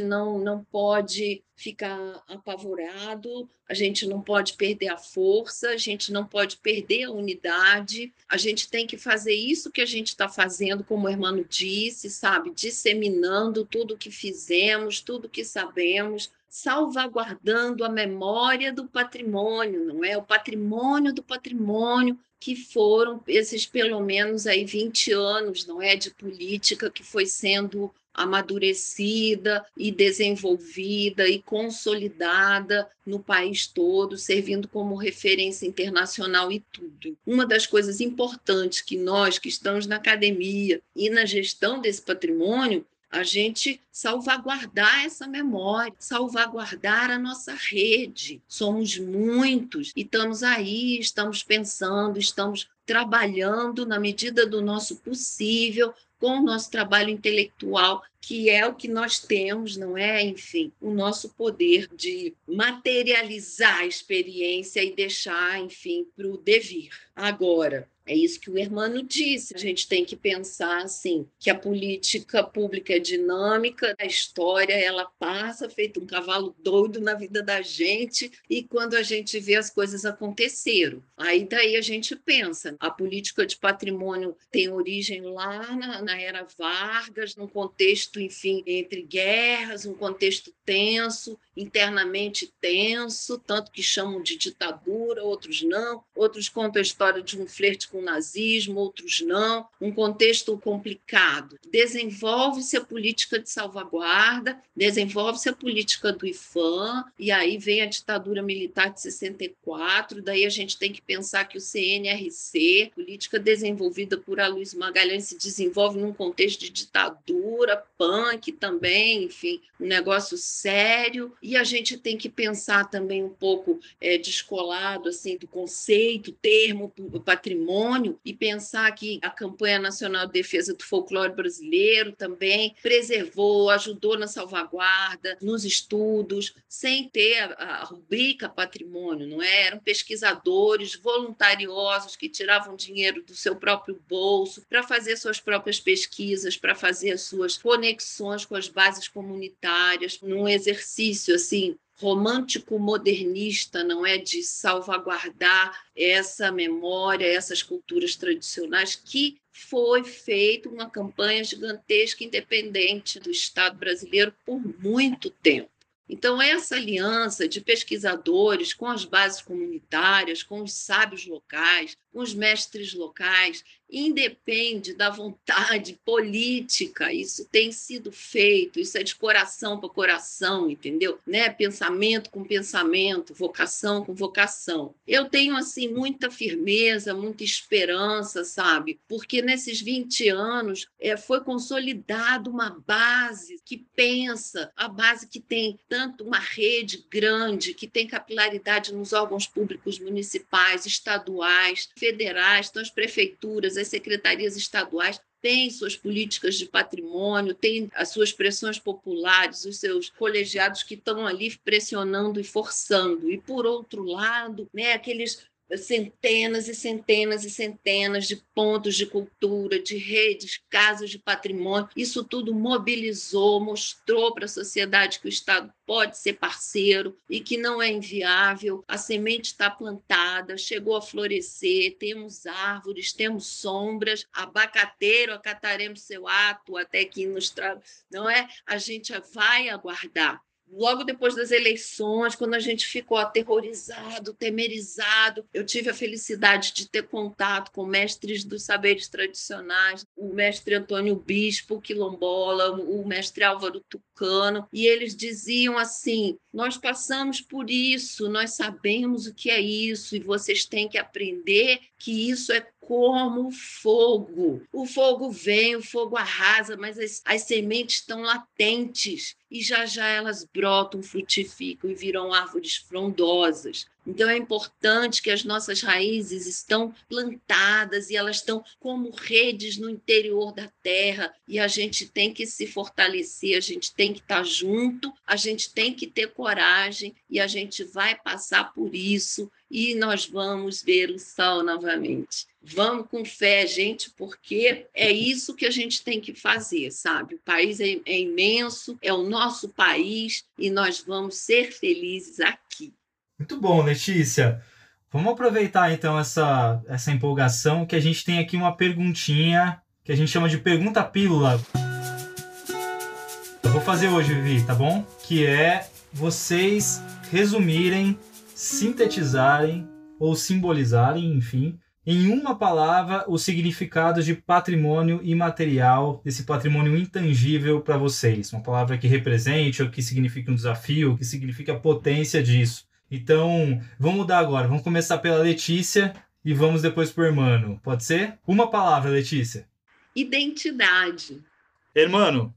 não, não pode ficar apavorado, a gente não pode perder a força, a gente não pode perder a unidade, a gente tem que fazer isso que a gente está fazendo, como o Hermano disse, sabe? Disseminando tudo que fizemos, tudo que sabemos, salvaguardando a memória do patrimônio, não é? O patrimônio do patrimônio que foram esses pelo menos aí 20 anos, não é, de política que foi sendo amadurecida e desenvolvida e consolidada no país todo, servindo como referência internacional e tudo. Uma das coisas importantes que nós que estamos na academia e na gestão desse patrimônio a gente salvaguardar essa memória, salvaguardar a nossa rede. Somos muitos e estamos aí, estamos pensando, estamos trabalhando na medida do nosso possível com o nosso trabalho intelectual, que é o que nós temos, não é? Enfim, o nosso poder de materializar a experiência e deixar, enfim, para o devir. Agora, é isso que o Hermano disse. A gente tem que pensar assim, que a política pública é dinâmica, a história ela passa feito um cavalo doido na vida da gente e quando a gente vê as coisas aconteceram, aí daí a gente pensa, a política de patrimônio tem origem lá na, na era Vargas, num contexto, enfim, entre guerras, um contexto tenso, internamente tenso, tanto que chamam de ditadura, outros não, outros contam a história de um flerte com o nazismo, outros não, um contexto complicado. Desenvolve-se a política de salvaguarda, desenvolve-se a política do IFAM, e aí vem a ditadura militar de 64, daí a gente tem que pensar que o CNRC, política desenvolvida por Aloysio Magalhães, se desenvolve num contexto de ditadura, punk também, enfim, um negócio sério, e a gente tem que pensar também um pouco é, descolado assim do conceito, termo, patrimônio e pensar que a campanha nacional de defesa do folclore brasileiro também preservou, ajudou na salvaguarda, nos estudos, sem ter a, a rubrica patrimônio, não é? Eram pesquisadores voluntariosos que tiravam dinheiro do seu próprio bolso para fazer suas próprias pesquisas, para fazer as suas conexões com as bases comunitárias, num exercício assim romântico modernista, não é de salvaguardar essa memória, essas culturas tradicionais que foi feita uma campanha gigantesca independente do Estado brasileiro por muito tempo. Então, essa aliança de pesquisadores com as bases comunitárias, com os sábios locais, com os mestres locais, independe da vontade política. Isso tem sido feito, isso é de coração para coração, entendeu? Né? Pensamento com pensamento, vocação com vocação. Eu tenho assim muita firmeza, muita esperança, sabe? Porque nesses 20 anos é, foi consolidado uma base que pensa, a base que tem tanto uma rede grande, que tem capilaridade nos órgãos públicos municipais, estaduais, federais, então as prefeituras, as secretarias estaduais têm suas políticas de patrimônio, têm as suas pressões populares, os seus colegiados que estão ali pressionando e forçando. E, por outro lado, né, aqueles centenas e centenas e centenas de pontos de cultura, de redes, casas de patrimônio. Isso tudo mobilizou, mostrou para a sociedade que o Estado pode ser parceiro e que não é inviável. A semente está plantada, chegou a florescer, temos árvores, temos sombras. Abacateiro, acataremos seu ato até que nos traga. Não é? A gente vai aguardar logo depois das eleições, quando a gente ficou aterrorizado, temerizado, eu tive a felicidade de ter contato com mestres dos saberes tradicionais, o mestre Antônio Bispo Quilombola, o mestre Álvaro Tucano, e eles diziam assim: nós passamos por isso, nós sabemos o que é isso, e vocês têm que aprender que isso é como fogo. O fogo vem, o fogo arrasa, mas as, as sementes estão latentes e já já elas brotam, frutificam e viram árvores frondosas. Então é importante que as nossas raízes estão plantadas e elas estão como redes no interior da terra e a gente tem que se fortalecer, a gente tem que estar junto, a gente tem que ter coragem e a gente vai passar por isso e nós vamos ver o sol novamente. Vamos com fé, gente, porque é isso que a gente tem que fazer, sabe? O país é, é imenso, é o nosso país e nós vamos ser felizes aqui. Muito bom, Letícia. Vamos aproveitar então essa, essa empolgação que a gente tem aqui uma perguntinha que a gente chama de pergunta pílula. Eu vou fazer hoje, Vivi, tá bom? Que é vocês resumirem, sintetizarem ou simbolizarem, enfim, em uma palavra os significados de patrimônio imaterial, desse patrimônio intangível para vocês. Uma palavra que represente, ou que signifique um desafio, que signifique a potência disso. Então, vamos mudar agora. Vamos começar pela Letícia e vamos depois por Hermano. Pode ser? Uma palavra, Letícia. Identidade. Hermano.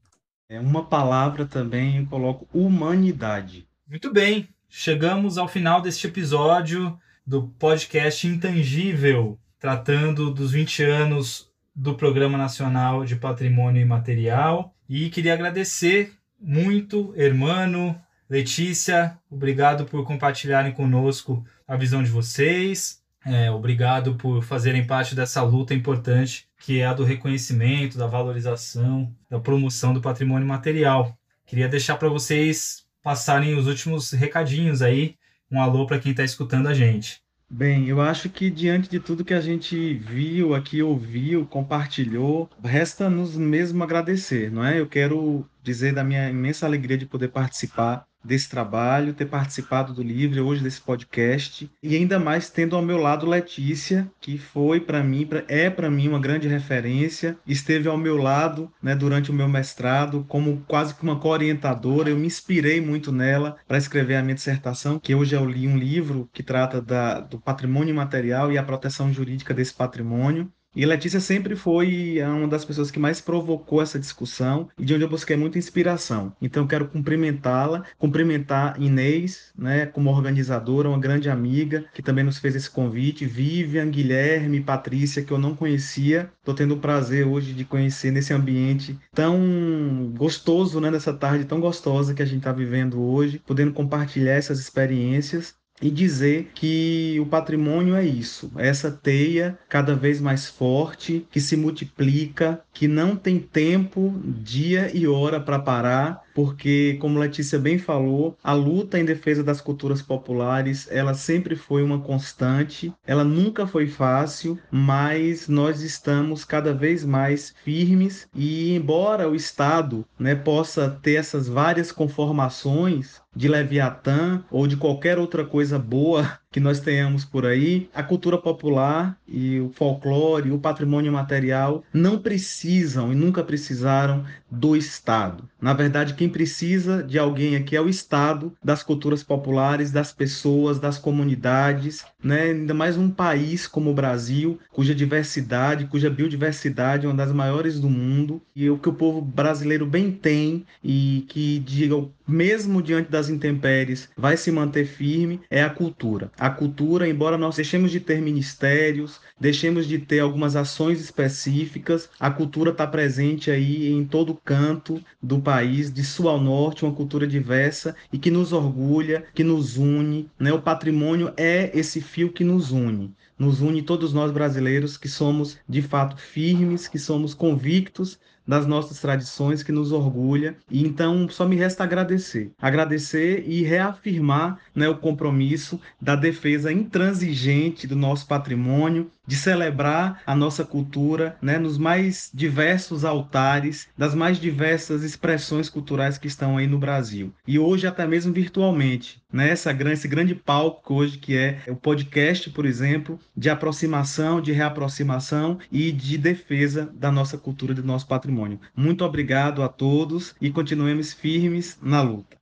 É uma palavra também, eu coloco humanidade. Muito bem. Chegamos ao final deste episódio do podcast Intangível, tratando dos 20 anos do Programa Nacional de Patrimônio Imaterial. E queria agradecer muito, Hermano, Letícia, obrigado por compartilharem conosco a visão de vocês. É, obrigado por fazerem parte dessa luta importante que é a do reconhecimento, da valorização, da promoção do patrimônio material. Queria deixar para vocês passarem os últimos recadinhos aí. Um alô para quem está escutando a gente. Bem, eu acho que diante de tudo que a gente viu aqui, ouviu, compartilhou, resta-nos mesmo agradecer, não é? Eu quero dizer da minha imensa alegria de poder participar desse trabalho, ter participado do livro, hoje desse podcast, e ainda mais tendo ao meu lado Letícia, que foi para mim, é para mim uma grande referência, esteve ao meu lado né, durante o meu mestrado como quase que uma co-orientadora, eu me inspirei muito nela para escrever a minha dissertação, que hoje eu li um livro que trata da, do patrimônio material e a proteção jurídica desse patrimônio, e Letícia sempre foi uma das pessoas que mais provocou essa discussão e de onde eu busquei muita inspiração. Então, quero cumprimentá-la, cumprimentar Inês, né, como organizadora, uma grande amiga que também nos fez esse convite, Vivian, Guilherme, Patrícia, que eu não conhecia. Estou tendo o prazer hoje de conhecer nesse ambiente tão gostoso, né, nessa tarde tão gostosa que a gente está vivendo hoje, podendo compartilhar essas experiências e dizer que o patrimônio é isso, essa teia cada vez mais forte, que se multiplica, que não tem tempo, dia e hora para parar, porque, como Letícia bem falou, a luta em defesa das culturas populares, ela sempre foi uma constante, ela nunca foi fácil, mas nós estamos cada vez mais firmes e embora o Estado né, possa ter essas várias conformações de Leviatã ou de qualquer outra coisa boa que nós tenhamos por aí, a cultura popular e o folclore, o patrimônio material não precisam e nunca precisaram do Estado. Na verdade, quem precisa de alguém aqui é o Estado, das culturas populares, das pessoas, das comunidades, né? ainda mais um país como o Brasil, cuja diversidade, cuja biodiversidade é uma das maiores do mundo, e o que o povo brasileiro bem tem e que, diga, mesmo diante das intempéries, vai se manter firme, é a cultura a cultura, embora nós deixemos de ter ministérios, deixemos de ter algumas ações específicas, a cultura está presente aí em todo canto do país, de sul ao norte, uma cultura diversa e que nos orgulha, que nos une. Né? O patrimônio é esse fio que nos une nos une todos nós brasileiros que somos de fato firmes, que somos convictos das nossas tradições que nos orgulha. E então só me resta agradecer. Agradecer e reafirmar né, o compromisso da defesa intransigente do nosso patrimônio, de celebrar a nossa cultura né, nos mais diversos altares, das mais diversas expressões culturais que estão aí no Brasil. E hoje até mesmo virtualmente, né, essa esse grande palco hoje que é o podcast, por exemplo, de aproximação, de reaproximação e de defesa da nossa cultura, do nosso patrimônio. Muito obrigado a todos e continuemos firmes na luta.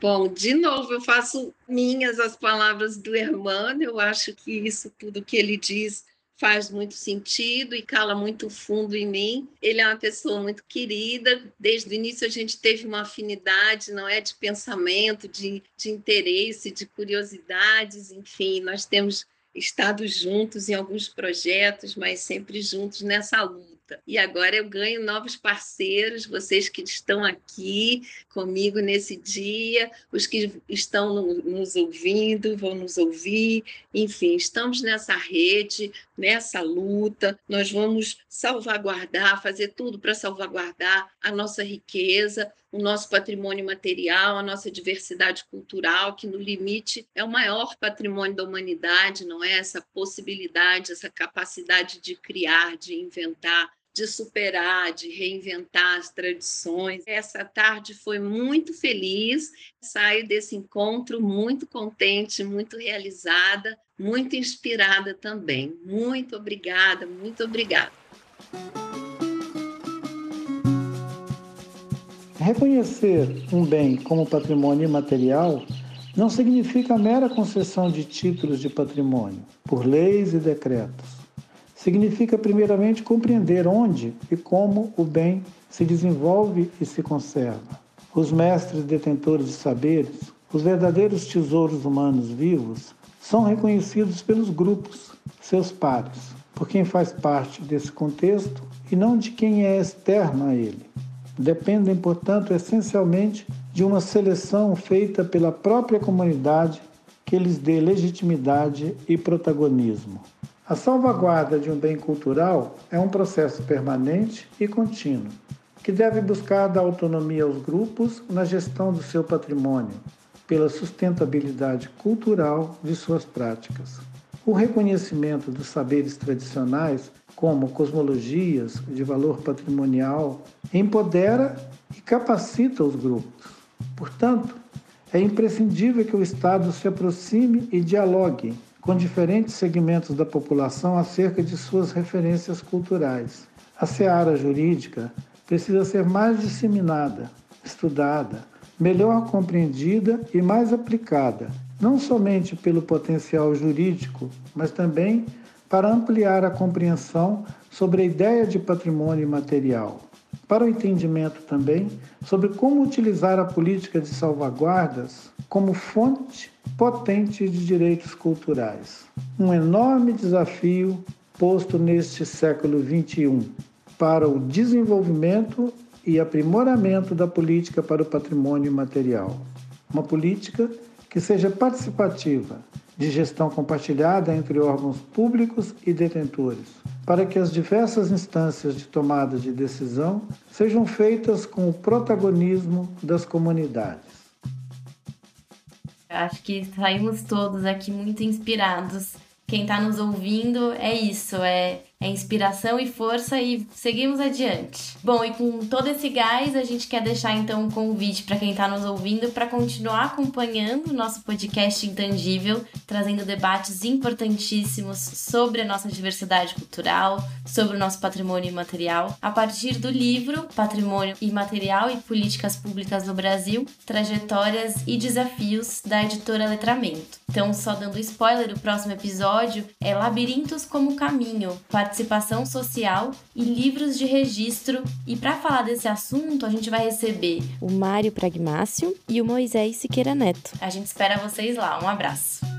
Bom, de novo, eu faço minhas as palavras do Hermano, eu acho que isso tudo que ele diz faz muito sentido e cala muito fundo em mim. Ele é uma pessoa muito querida, desde o início a gente teve uma afinidade, não é, de pensamento, de, de interesse, de curiosidades, enfim, nós temos estado juntos em alguns projetos, mas sempre juntos nessa luta E agora eu ganho novos parceiros, vocês que estão aqui comigo nesse dia, os que estão nos ouvindo, vão nos ouvir, enfim, estamos nessa rede, nessa luta, nós vamos salvaguardar, fazer tudo para salvaguardar a nossa riqueza, o nosso patrimônio material, a nossa diversidade cultural, que no limite é o maior patrimônio da humanidade, não é? Essa possibilidade, essa capacidade de criar, de inventar, de superar, de reinventar as tradições. Essa tarde foi muito feliz, saio desse encontro muito contente, muito realizada, muito inspirada também. Muito obrigada, muito obrigada. Reconhecer um bem como patrimônio imaterial não significa mera concessão de títulos de patrimônio por leis e decretos significa, primeiramente, compreender onde e como o bem se desenvolve e se conserva. Os mestres detentores de saberes, os verdadeiros tesouros humanos vivos, são reconhecidos pelos grupos, seus pares, por quem faz parte desse contexto e não de quem é externo a ele. Dependem, portanto, essencialmente de uma seleção feita pela própria comunidade que lhes dê legitimidade e protagonismo. A salvaguarda de um bem cultural é um processo permanente e contínuo, que deve buscar dar autonomia aos grupos na gestão do seu patrimônio, pela sustentabilidade cultural de suas práticas. O reconhecimento dos saberes tradicionais, como cosmologias de valor patrimonial, empodera e capacita os grupos. Portanto, é imprescindível que o Estado se aproxime e dialogue com diferentes segmentos da população acerca de suas referências culturais. A seara jurídica precisa ser mais disseminada, estudada, melhor compreendida e mais aplicada, não somente pelo potencial jurídico, mas também para ampliar a compreensão sobre a ideia de patrimônio imaterial, para o entendimento também sobre como utilizar a política de salvaguardas como fonte potente de direitos culturais. Um enorme desafio posto neste século XXI para o desenvolvimento e aprimoramento da política para o patrimônio material. Uma política que seja participativa, de gestão compartilhada entre órgãos públicos e detentores, para que as diversas instâncias de tomada de decisão sejam feitas com o protagonismo das comunidades. Acho que saímos todos aqui muito inspirados. Quem está nos ouvindo é isso, é é inspiração e força e seguimos adiante. Bom, e com todo esse gás, a gente quer deixar então um convite para quem está nos ouvindo para continuar acompanhando o nosso podcast Intangível, trazendo debates importantíssimos sobre a nossa diversidade cultural, sobre o nosso patrimônio imaterial, a partir do livro Patrimônio Imaterial e Políticas Públicas no Brasil: Trajetórias e Desafios da editora Letramento. Então, só dando spoiler, o próximo episódio é Labirintos como Caminho, participação social e livros de registro. E para falar desse assunto, a gente vai receber o Mário Pragmácio e o Moisés Siqueira Neto. A gente espera vocês lá. Um abraço.